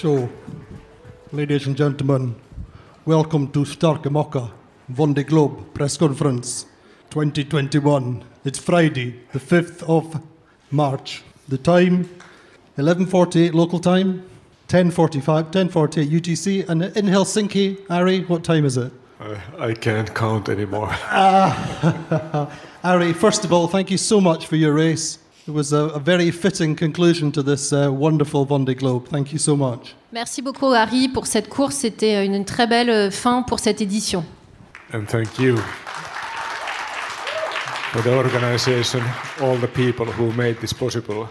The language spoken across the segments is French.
So, ladies and gentlemen, welcome to Starke Mokka Vendée Globe press conference 2021. It's Friday, the 5th of March. The time 11:48 local time, 10:45, 10:48 UTC, and in Helsinki, Ari, what time is it? Uh, I can't count anymore. Ari, first of all, thank you so much for your race. It was a, a very fitting conclusion to this uh, wonderful Vendée Globe. Thank you so much. Merci beaucoup Harry pour cette course. C'était une très belle fin pour cette édition. And thank you for the organization, all the people who made this possible,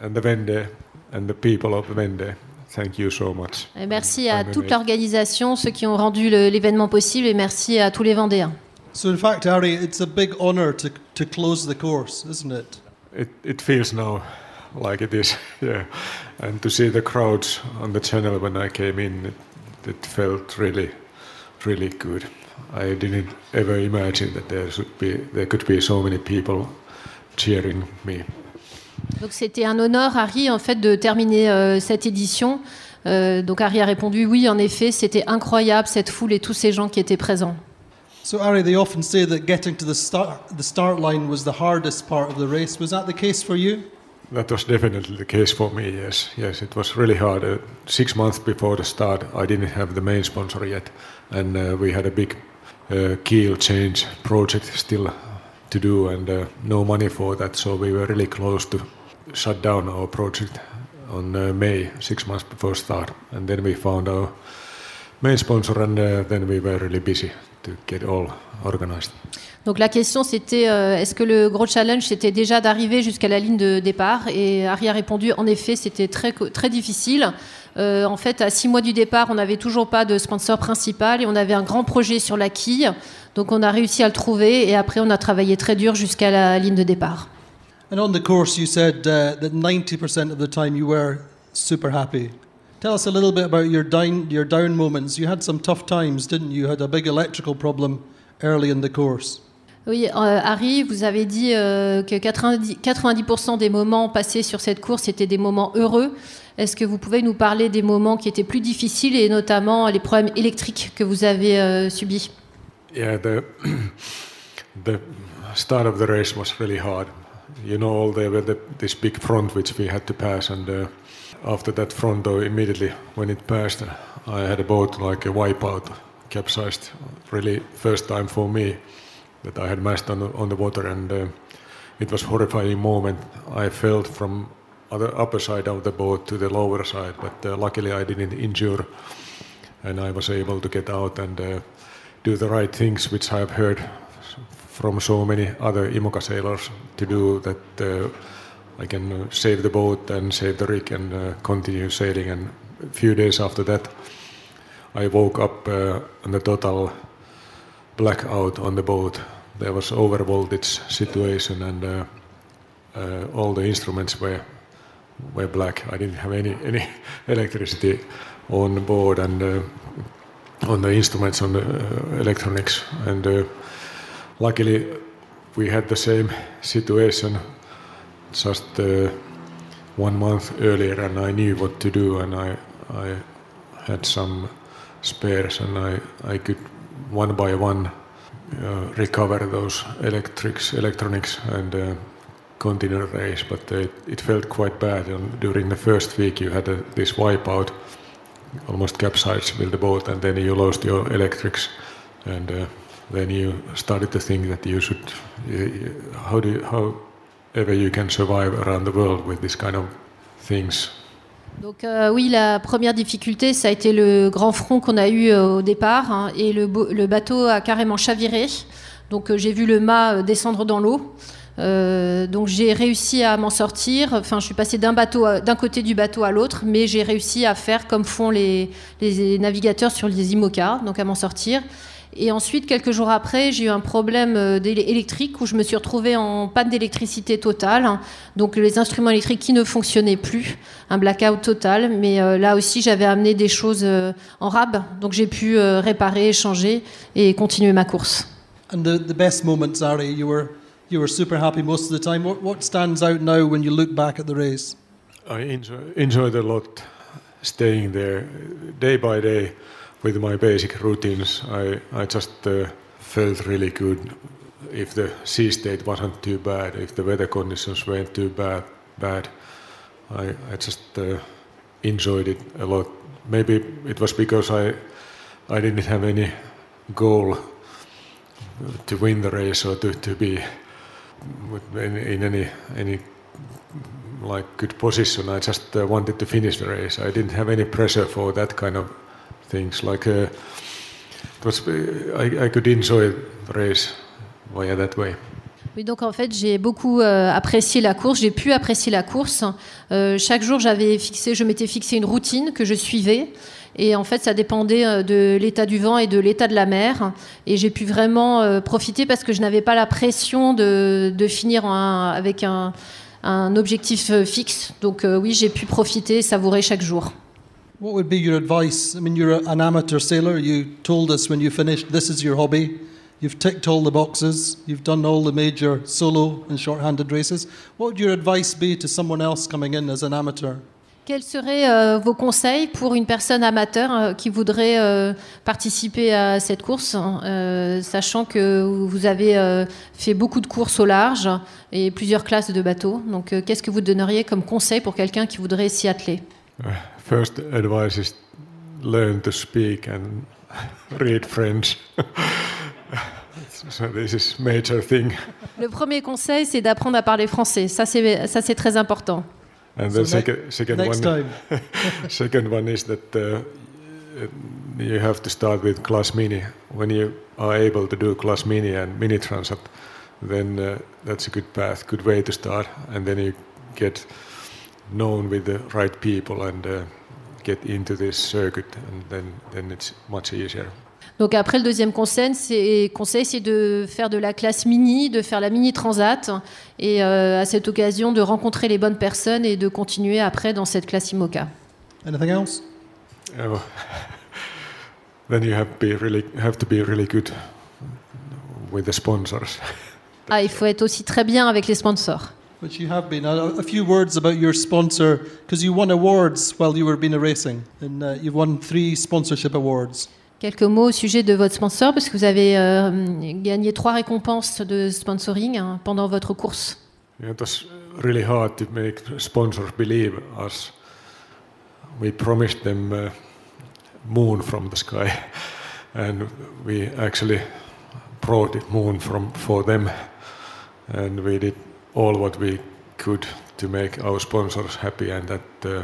and the Vendée, and the people of Vendée. Thank you so much. Et merci à toute l'organisation, ceux qui ont rendu l'événement possible, et merci à tous les Vendéens. So, in fact, Ari, it's a big honour to, to close the course, isn't it? It, it feels now like it is, yeah. And to see the crowds on the channel when I came in, it, it felt really, really good. I didn't ever imagine that there should be, there could be so many people cheering me. Donc c'était un honneur, Harry, en fait, de terminer euh, cette édition. Euh, donc Harry a répondu oui, en effet, c'était incroyable cette foule et tous ces gens qui étaient présents. So, Ari, they often say that getting to the start, the start line was the hardest part of the race. Was that the case for you? That was definitely the case for me. Yes, yes, it was really hard. Uh, six months before the start, I didn't have the main sponsor yet, and uh, we had a big uh, keel change project still to do, and uh, no money for that. So we were really close to shut down our project on uh, May, six months before start, and then we found our main sponsor, and uh, then we were really busy to get all organized. Donc la question c'était euh, est-ce que le gros challenge c'était déjà d'arriver jusqu'à la ligne de départ? Et Harry a répondu en effet c'était très, très difficile. Euh, en fait à six mois du départ on n'avait toujours pas de sponsor principal et on avait un grand projet sur la quille. Donc on a réussi à le trouver et après on a travaillé très dur jusqu'à la ligne de départ. And on the course, you said uh, that 90% of the time you were super happy. Tell us a little bit about your down, your down moments. You had some tough times, didn't you? You had a big electrical problem early in the course. Oui, euh, Harry, vous avez dit euh, que 90%, 90% des moments passés sur cette course étaient des moments heureux. Est-ce que vous pouvez nous parler des moments qui étaient plus difficiles et notamment les problèmes électriques que vous avez euh, subis? Yeah, the the start of the race was really hard. You know, there were the, this big front which we had to pass, and uh, after that front, though, immediately when it passed, I had a boat like a wipeout, capsized. Really, first time for me that I had mashed on the, on the water, and uh, it was horrifying moment. I felt from other upper side of the boat to the lower side, but uh, luckily I didn't injure, and I was able to get out and uh, do the right things, which I've heard from so many other IMOCA sailors to do that uh, I can uh, save the boat and save the rig and uh, continue sailing. And a few days after that, I woke up uh, on the total blackout on the boat. There was over voltage situation and uh, uh, all the instruments were were black. I didn't have any any electricity on board and uh, on the instruments on the uh, electronics and luckily we had the same situation just uh, one month earlier and I knew what to do and I I had some spares and I I could one by one uh, recover those electrics electronics and uh, continue the race. But uh, it felt quite bad and during the first week you had a, this wipeout almost capsized with the boat and then you lost your electrics and uh, then you started to think that you should how do you, how ever you can Donc oui, la première difficulté, ça a été le grand front qu'on a eu euh, au départ, hein, et le, bateau a carrément chaviré. Donc euh, j'ai vu le mât euh, descendre dans l'eau. Donc j'ai réussi à m'en sortir. Enfin, je suis passée d'un côté du bateau à l'autre, mais j'ai réussi à faire comme font les, les navigateurs sur les IMOCA, donc à m'en sortir. Et ensuite, quelques jours après, j'ai eu un problème euh, électrique où je me suis retrouvée en panne d'électricité totale. Donc les instruments électriques qui ne fonctionnaient plus, un blackout total. Mais euh, là aussi, j'avais amené des choses euh, en rab, donc j'ai pu euh, réparer, changer et continuer ma course. And the, the best moments, Ari, you were you were super happy most of the time. What, what stands out now when you look back at the race? I enjoy, enjoyed a lot staying there day by day with my basic routines. I, I just uh, felt really good if the sea state wasn't too bad, if the weather conditions weren't too bad. bad. I, I just uh, enjoyed it a lot. Maybe it was because I, I didn't have any goal to win the race or to, to be in, in any any like good position. I just uh, wanted to finish the race. I didn't have any pressure for that kind of donc en fait, j'ai beaucoup euh, apprécié la course. J'ai pu apprécier la course. Euh, chaque jour, j'avais fixé, je m'étais fixé une routine que je suivais. Et en fait, ça dépendait euh, de l'état du vent et de l'état de la mer. Et j'ai pu vraiment profiter parce que je n'avais pas la pression de, finir avec un, objectif fixe. Donc oui, j'ai pu profiter et savourer chaque jour. What would be your advice? I mean, you're an amateur sailor. You told us when you finished, this is your hobby. You've ticked all the boxes. You've done all the major solo and short-handed races. What would your advice be to someone else coming in as an amateur? Quels seraient euh, vos conseils pour une personne amateur euh, qui voudrait euh, participer à cette course, hein, sachant que vous avez fait beaucoup de courses au large et plusieurs classes de bateaux? Donc, qu'est-ce que vous donneriez comme conseil pour quelqu'un qui voudrait s'y atteler? First advice is learn to speak and read French. so this is major thing. Le premier conseil, c'est d'apprendre à parler français. Ça, c'est ça, c'est très important. And the second, second next one, second one is that uh, you have to start with class mini. When you are able to do class mini and mini transat, then uh, that's a good path, good way to start, and then you get known with the right people and uh, get into this circuit, and then then it's much easier. Donc après, le deuxième conseil, c'est, conseil, c'est de faire de la classe mini, de faire la mini transat, et euh, à cette occasion de rencontrer les bonnes personnes et de continuer après dans cette classe IMOCA. Anything else? Oh. Then you have, be really, have to be really good with the sponsors. ah, il faut être aussi très bien avec les sponsors. Which you have been. A, a few words about your sponsor, because you won awards while you were being a racing, and uh, you've won three sponsorship awards. Quelques mots au sujet de votre sponsor, parce que vous avez euh, gagné trois récompenses de sponsoring hein, pendant votre course. Yeah, it was really hard to make sponsors believe us. We promised them uh, moon from the sky, and we actually brought the moon from for them, and we did all what we could to make our sponsors happy, and that uh,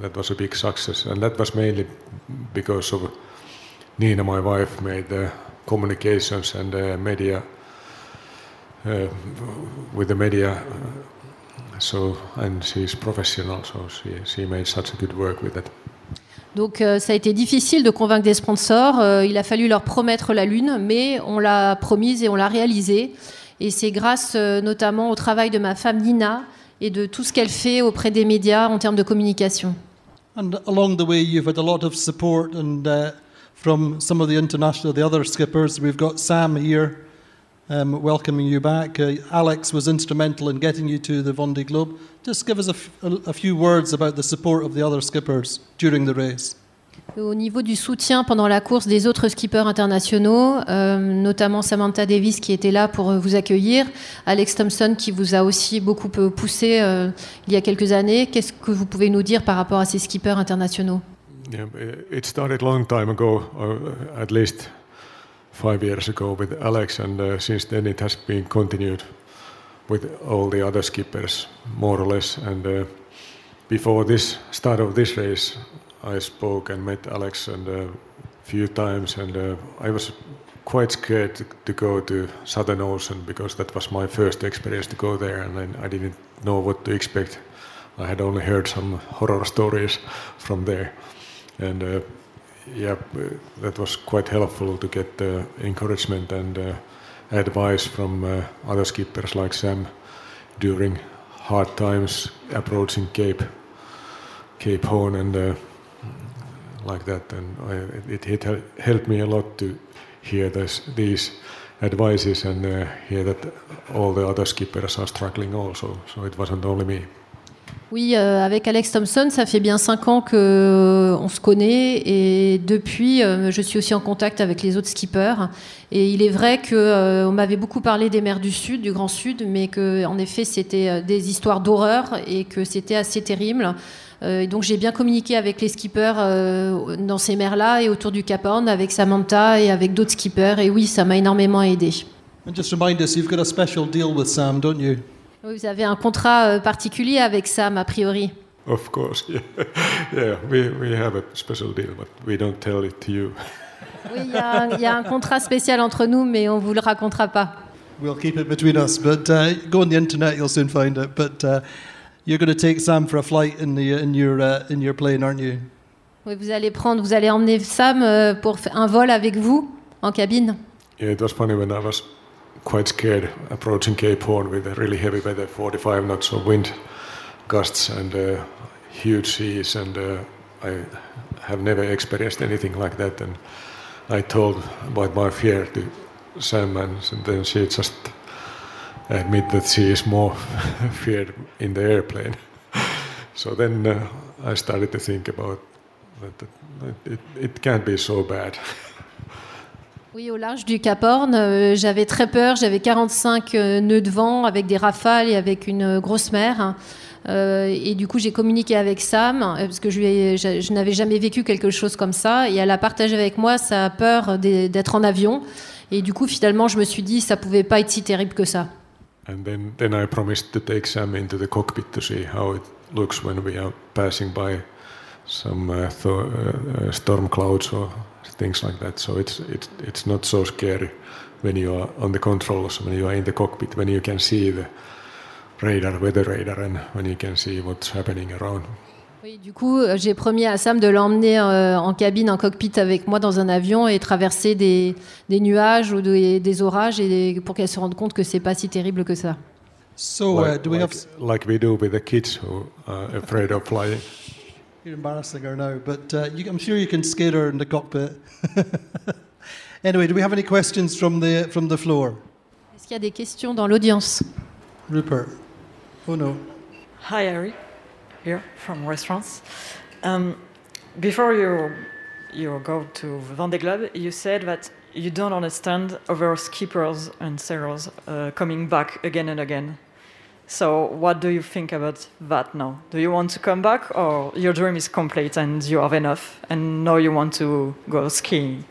that was a big success, and that was mainly because of Nina, my wife, made the communications and the media uh, with the media. So, and she's professional, so she, she made such a good work with it. Donc euh, ça a été difficile de convaincre des sponsors. Euh, il a fallu leur promettre la lune, mais on l'a promise et on l'a réalisée. Et c'est grâce euh, notamment au travail de ma femme Nina et de tout ce qu'elle fait auprès des médias en termes de communication. And along the way, you've had a lot of support and uh, from some of the international, the other skippers. We've got Sam here um, welcoming you back. Uh, Alex was instrumental in getting you to the Vendée Globe. Just give us a, few words about the support of the other skippers during the race. Au niveau du soutien pendant la course des autres skippers internationaux, euh, notamment Samantha Davis qui était là pour vous accueillir, Alex Thompson qui vous a aussi beaucoup poussé euh, il y a quelques années, qu'est-ce que vous pouvez nous dire par rapport à ces skippers internationaux? Yeah, it started long time ago, uh, at least five years ago with Alex, and uh, since then it has been continued with all the other skippers, more or less. And uh, before this start of this race, I spoke and met Alex and a uh, few times, and uh, I was quite scared to, go to Southern Ocean because that was my first experience to go there, and I, didn't know what to expect. I had only heard some horror stories from there and uh, yeah, that was quite helpful to get uh, encouragement and uh, advice from uh, other skippers like Sam during hard times approaching Cape Cape Horn and like that. And I, it, it, helped me a lot to hear this, these advices and uh, hear that all the other skippers are struggling also. So it wasn't only me. Oui, euh, avec Alex Thompson, ça fait bien cinq ans qu'on euh, se connaît et depuis, euh, je suis aussi en contact avec les autres skippers. Et il est vrai qu'on m'avait beaucoup parlé des mers du Sud, du Grand Sud, mais que en effet, c'était des histoires d'horreur et que c'était assez terrible. Et donc j'ai bien communiqué avec les skippers dans ces mers-là et autour du Cap Horn avec Samantha et avec d'autres skippers. Et oui, ça m'a énormément aidé. And just remind us, you've got a special deal with Sam, don't you? Vous avez un contrat euh, particulier avec Sam, a priori. Of course, yeah. yeah we, we have a special deal, but we don't tell it to you. Oui, il y, y, a un contrat spécial entre nous, mais on ne vous le racontera pas. We'll keep it between us, but uh, go on the internet, you'll soon find it. But uh, you're going to take Sam for a flight in, the, in, your, uh, in your plane, aren't you? Oui, vous allez prendre, vous allez emmener Sam euh, pour un vol avec vous en cabine. Yeah, it was funny when I was quite scared approaching Cape Horn with a really heavy weather, 45 knots of wind gusts and uh, huge seas, and uh, I have never experienced anything like that. And I told about my fear to Sam, and then she just admit that she is more feared in the airplane. so then uh, I started to think about that, it, it can't be so bad. Oui, au large du Cap Horn, euh, j'avais très peur. J'avais 45 euh, nœuds de vent avec des rafales et avec une euh, grosse mer. et du coup, j'ai communiqué avec Sam parce que je, je, n'avais jamais vécu quelque chose comme ça. Et elle a partagé avec moi sa peur d'être en avion. Et du coup, finalement, je me suis dit, ça pouvait pas être si terrible que ça. And then, then I promised to take Sam into the cockpit to see how it looks when we are passing by some uh, uh, storm clouds or things like that. So it's it's it's not so scary when you are on the controls, when you are in the cockpit, when you can see the radar, weather radar, and when you can see what's happening around. Oui, du coup, euh, j'ai promis à Sam de l'emmener euh, en cabine, en cockpit avec moi dans un avion et traverser des, des nuages ou des, des orages et pour qu'elle se rende compte que c'est pas si terrible que ça. So, uh, like, do we like, have... like we do with the kids who are afraid of flying. You're embarrassing her now, but uh, you, I'm sure you can scare her in the cockpit. anyway, do we have any questions from the, from the floor? Est-ce qu'il y a des questions dans l'audience? Rupert. Oh no. Hi, Harry. Here from Restaurants. Um, before you you go to Vendée Globe, you said that you don't understand other skippers and sailors uh, coming back again and again. So, what do you think about that now? Do you want to come back, or your dream is complete and you have enough, and now you want to go skiing?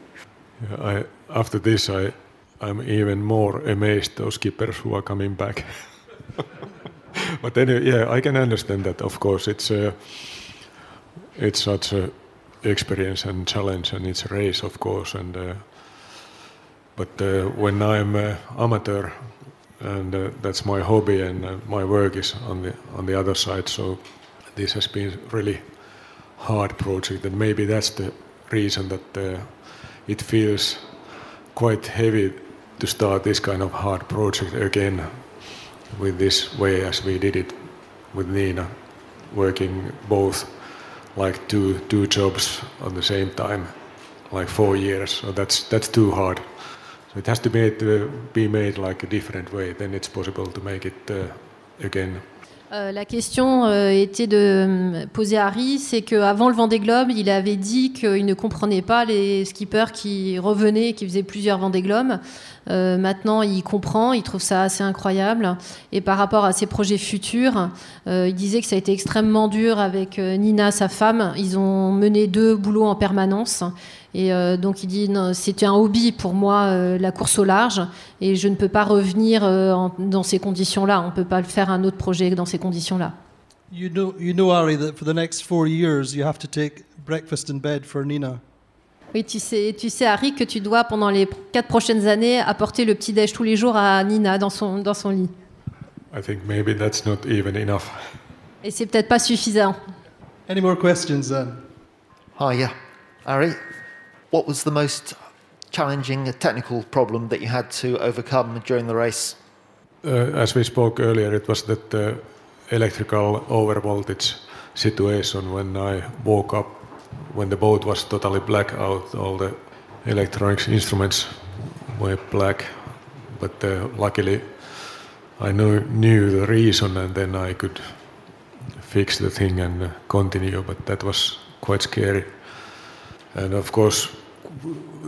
Yeah, I, after this, I, I'm even more amazed those skippers who are coming back. but anyway, yeah, I can understand that. Of course, it's a, it's such a experience and challenge, and it's a race, of course. And uh, but uh, when I'm uh, amateur and uh, that's my hobby and uh, my work is on the on the other side so this has been really hard project and maybe that's the reason that uh, it feels quite heavy to start this kind of hard project again with this way as we did it with Nina working both like two two jobs at the same time like four years so that's that's too hard so it has to be, to be made like a different way, then it's possible to make it uh, again. Euh, la question euh, était de euh, poser à Harry, c'est qu'avant le Vendée Globe, il avait dit qu'il ne comprenait pas les skippers qui revenaient, qui faisaient plusieurs Vendée Globes. Maintenant, il comprend, il trouve ça assez incroyable. Et par rapport à ses projets futurs, il disait que ça a été extrêmement dur avec Nina, sa femme. Ils ont mené deux boulots en permanence. Et euh, donc il dit c'était un hobby pour moi euh, la course au large et je ne peux pas revenir euh, en, dans ces conditions-là. On ne peut pas le faire un autre projet dans ces conditions-là. You know, you know, Ari, that for the next four years, you have to take breakfast in bed for Nina. Oui, tu sais, tu sais, Harry, que tu dois pendant les quatre prochaines années apporter le petit déj tous les jours à Nina dans son dans son lit. I think maybe that's not even enough. Et c'est peut-être pas suffisant. Any more questions then? Hi, yeah, Harry. What was the most challenging technical problem that you had to overcome during the race? Uh, as we spoke earlier, it was that the electrical overvoltage situation when I woke up, when the boat was totally black out, all the electronics instruments were black. But uh, luckily, I knew, knew the reason, and then I could fix the thing and uh, continue. But that was quite scary. And of course,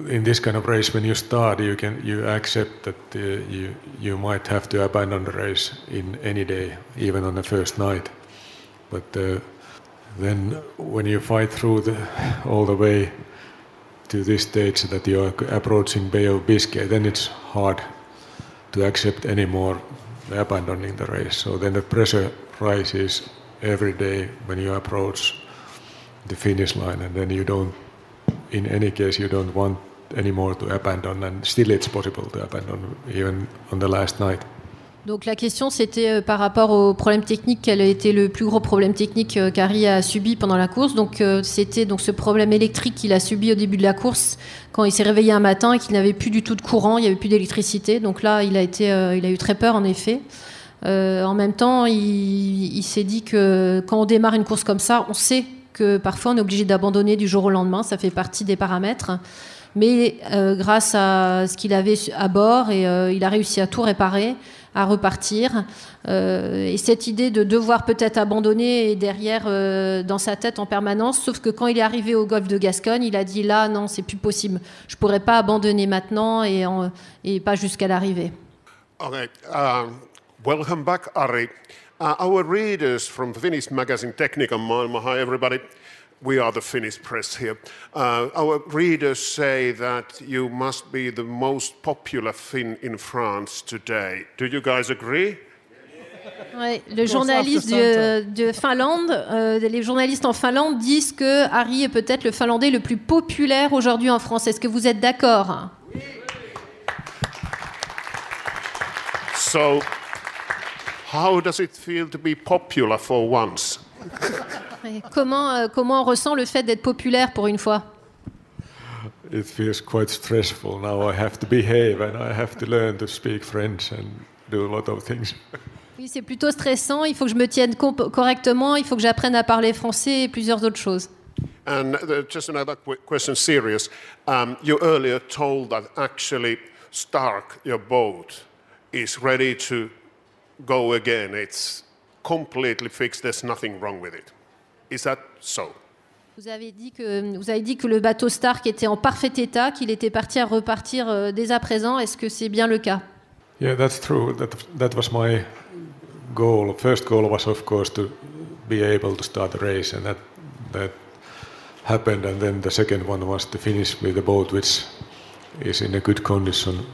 in this kind of race, when you start, you can you accept that uh, you you might have to abandon the race in any day, even on the first night. But uh, then, when you fight through the, all the way to this stage that you are approaching Bay of Biscay, then it's hard to accept anymore abandoning the race. So then the pressure rises every day when you approach the finish line, and then you don't, in any case, you don't want anymore to abandon, and still it's possible to abandon even on the last night. Donc la question c'était euh, par rapport au problème technique, quel a été le plus gros problème technique euh, qu'Harry a subi pendant la course. Donc euh, c'était donc ce problème électrique qu'il a subi au début de la course quand il s'est réveillé un matin et qu'il n'avait plus du tout de courant, il n'y avait plus d'électricité. Donc là il a été, il a eu très peur en effet. en même temps, il s'est dit que quand on démarre une course comme ça, on sait que parfois on est obligé d'abandonner du jour au lendemain. Ça fait partie des paramètres. Mais grâce à ce qu'il avait à bord, et il a réussi à tout réparer à repartir. Euh, et cette idée de devoir peut-être abandonner est derrière euh, dans sa tête en permanence, sauf que quand il est arrivé au golfe de Gascogne, il a dit là, non, c'est plus possible. Je pourrais pas abandonner maintenant et, en, et pas jusqu'à l'arrivée. Uh, our readers from Finnish magazine Technical Maailma, hi everybody. we are the Finnish press here. Uh, our readers say that you must be the most popular Finn in France today. Do you guys agree? Ouais, le journaliste de, de Finlande, euh, les journalistes en Finlande disent que Harry est peut-être le Finlandais le plus populaire aujourd'hui en France. Est-ce que vous êtes d'accord? So, how does it feel to be popular for once? Comment, euh, comment on ressent le fait d'être populaire pour une fois? It feels quite stressful. Now I have to behave and I have to learn to speak French and do a lot of things. Oui, c'est plutôt stressant. Il faut que je me tienne correctement. Il faut que j'apprenne à parler français et plusieurs autres choses. And uh, just another question, serious. Um, you earlier told that actually Stark, your boat, is ready to go again. It's completely fixed. There's nothing wrong with it. Is that so? Vous avez, dit que, vous avez dit que le bateau Stark était en parfait état, qu'il était parti à repartir euh, dès à présent. Est-ce que c'est bien le cas? Yeah, that's true. That, that was my goal. First goal was, of course, to be able to start the race, and that, that happened. And then the second one was to finish with the boat which is in a good condition,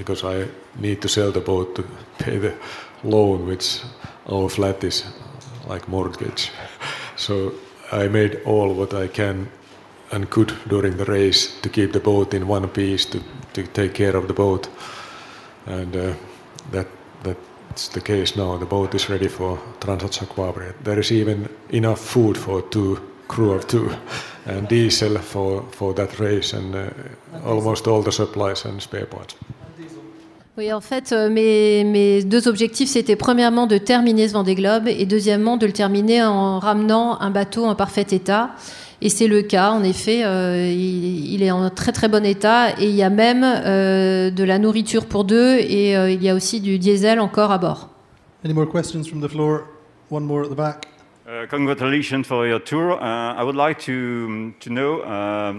because I need to sell the boat to pay the loan which our flat is like mortgage. So I made all what I can and could during the race to keep the boat in one piece to, to take care of the boat, and uh, that that's the case now. The boat is ready for Transat There is even enough food for two crew of two, and diesel for for that race, and uh, almost all the supplies and spare parts. Oui, en fait, euh, mes, mes deux objectifs, c'était premièrement de terminer ce Vendée Globe et deuxièmement de le terminer en ramenant un bateau en parfait état. Et c'est le cas, en effet, euh, il, il, est en très très bon état et il y a même euh, de la nourriture pour deux et euh, il y a aussi du diesel encore à bord. Any more questions from the floor? One more at the back. Uh, congratulations for your tour. Uh, I would like to, to know uh,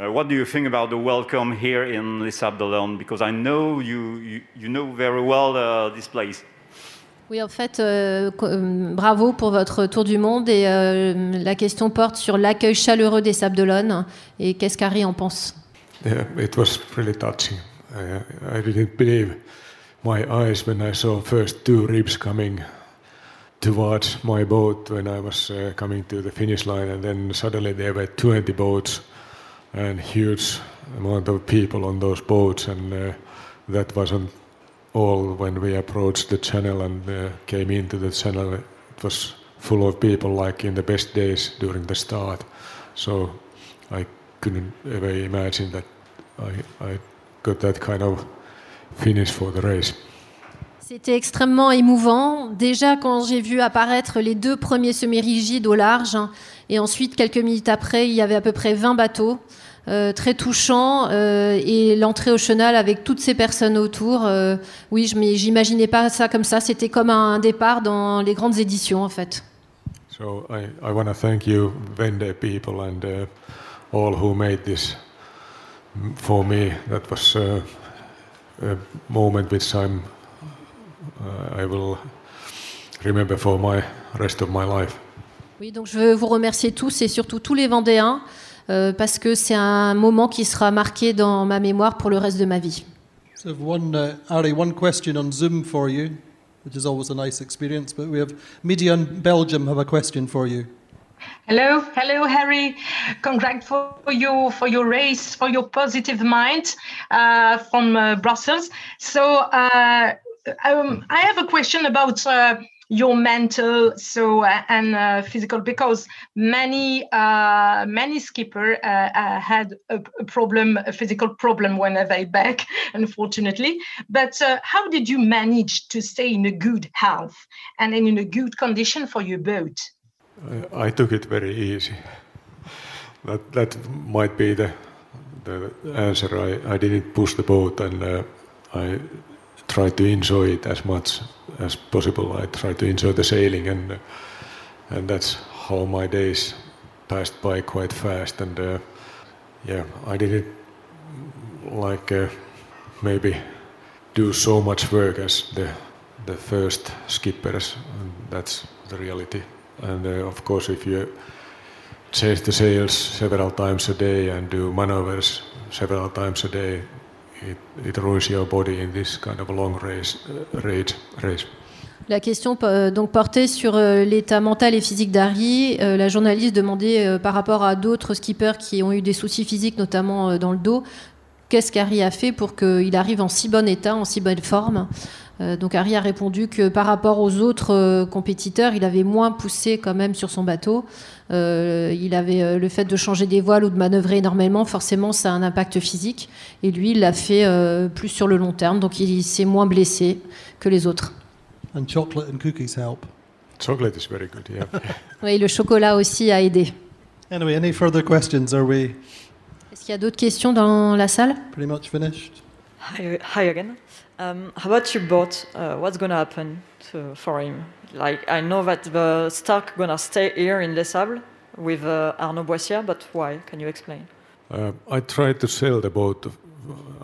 Uh, what do you think about the welcome here in Les Sables Because I know you, you, you know very well uh, this place. Oui, en fait, euh, euh, bravo pour votre tour du monde. Et euh, la question porte sur l'accueil chaleureux des Sables d'Olonne. Et qu'est-ce qu'Harry en pense? Yeah, It was really touching. I, I didn't believe my eyes when I saw first two ribs coming towards my boat when I was uh, coming to the finish line, and then suddenly there were 20 boats and huge amount of people on those boats, and uh, that wasn't all when we approached the channel and uh, came into the channel. It was full of people, like in the best days during the start. So I couldn't ever imagine that I, I got that kind of finish for the race. C'était extrêmement émouvant. Déjà, quand j'ai vu apparaître les deux premiers semi-rigides au large, hein, et ensuite, quelques minutes après, il y avait à peu près 20 bateaux. Euh, très touchant euh, et l'entrée au chenal avec toutes ces personnes autour. Euh, oui, je j'imaginais pas ça comme ça. C'était comme un départ dans les grandes éditions en fait. So I, I want to thank you, Vende people, and uh, all who made this for me. That was uh, a moment which I'm, uh, I will remember for my rest of my life. Oui, donc je veux vous remercier tous et surtout tous les Vendéens euh, parce que c'est un moment qui sera marqué dans ma mémoire pour le reste de ma vie. So, one, uh, Ari, one question on Zoom for you, which is always a nice experience. But we have Media in Belgium have a question for you. Hello, hello, Harry. Congrats for you for your race, for your positive mind uh, from uh, Brussels. So uh, um, I have a question about uh, your mental, so uh, and uh, physical, because many uh, many skipper had a, problem, a physical problem when they back, unfortunately. But how did you manage to stay in a good health and in a good condition for your boat? I, I took it very easy. That that might be the the answer. I, I didn't push the boat, and uh, I tried to enjoy it as much as possible. I tried to enjoy the sailing, and and that's how my days passed by quite fast. And uh, yeah, I didn't like uh, maybe do so much work as the the first skippers. And that's the reality. And uh, of course, if you change the sails several times a day and do maneuvers several times a day, La question euh, donc portait sur euh, l'état mental et physique d'Harry. Euh, la journaliste demandait par rapport à d'autres skippers qui ont eu des soucis physiques, notamment dans le dos, qu'est-ce qu'Harry a fait pour qu'il arrive en si bon état, en si bonne forme? Euh, donc Harry a répondu que par rapport aux autres euh, compétiteurs, il avait moins poussé quand même sur son bateau. Euh, il avait euh, le fait de changer des voiles ou de manœuvrer énormément, forcément ça a un impact physique. Et lui, il l'a fait euh, plus sur le long terme, donc il s'est moins blessé que les autres. And chocolate and cookies help. Chocolate is very good, yeah. Oui, le chocolat aussi a aidé. Anyway, any further questions? Are we Est-ce qu'il y a d'autres questions dans la salle? pretty much finished? Hi, hi again. Um, how about your boat? Uh, what's happen to, for him? Like I know that the Stark gonna stay here in Les Sables with uh, Arnaud Boissier, but why? Can you explain? Uh, I tried to sell the boat.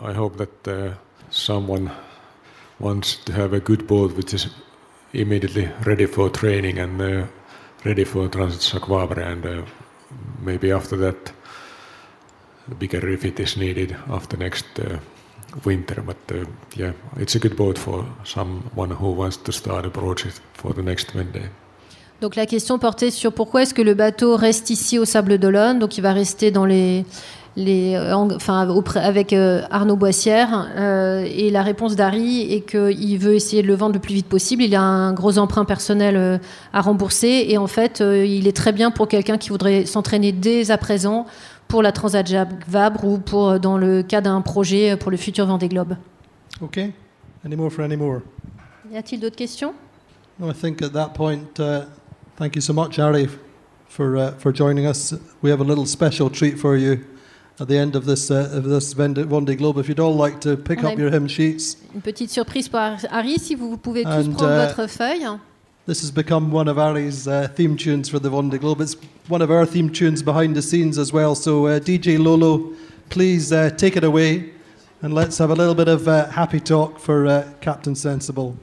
I hope that uh, someone wants to have a good boat which is immediately ready for training and uh, ready for Transit Jacques Vabre, and uh, maybe after that, a bigger refit is needed after next winter. But uh, yeah, it's a good boat for someone who wants to start a project for the next Vendée. Donc la question portait sur pourquoi est-ce que le bateau reste ici au Sable d'Olonne? Donc il va rester dans les, les, euh, en- enfin, auprès- avec euh, Arnaud Boissière. Euh, et la réponse d'Harry est qu'il veut essayer de le vendre le plus vite possible. Il a un gros emprunt personnel euh, à rembourser. Et en fait, euh, il est très bien pour quelqu'un qui voudrait s'entraîner dès à présent pour la Transat Jacques Vabre ou pour, euh, dans le cas d'un projet pour le futur Vendée Globe. Okay. Any more for any more? Y a-t-il d'autres questions? No, I think at that point, uh, thank you so much, Ari, for uh, for joining us. We have a little special treat for you at the end of this uh, of this Vendée, Globe. If you'd all like to pick On up your hymn sheets, Une petite surprise pour Harry, si vous pouvez tous And, prendre uh, votre feuille. This has become one of Ari's uh, theme tunes for the Vendée Globe. It's one of our theme tunes behind the scenes as well. So, uh, DJ Lolo, please uh, take it away, and let's have a little bit of uh, happy talk for uh, Captain Sensible.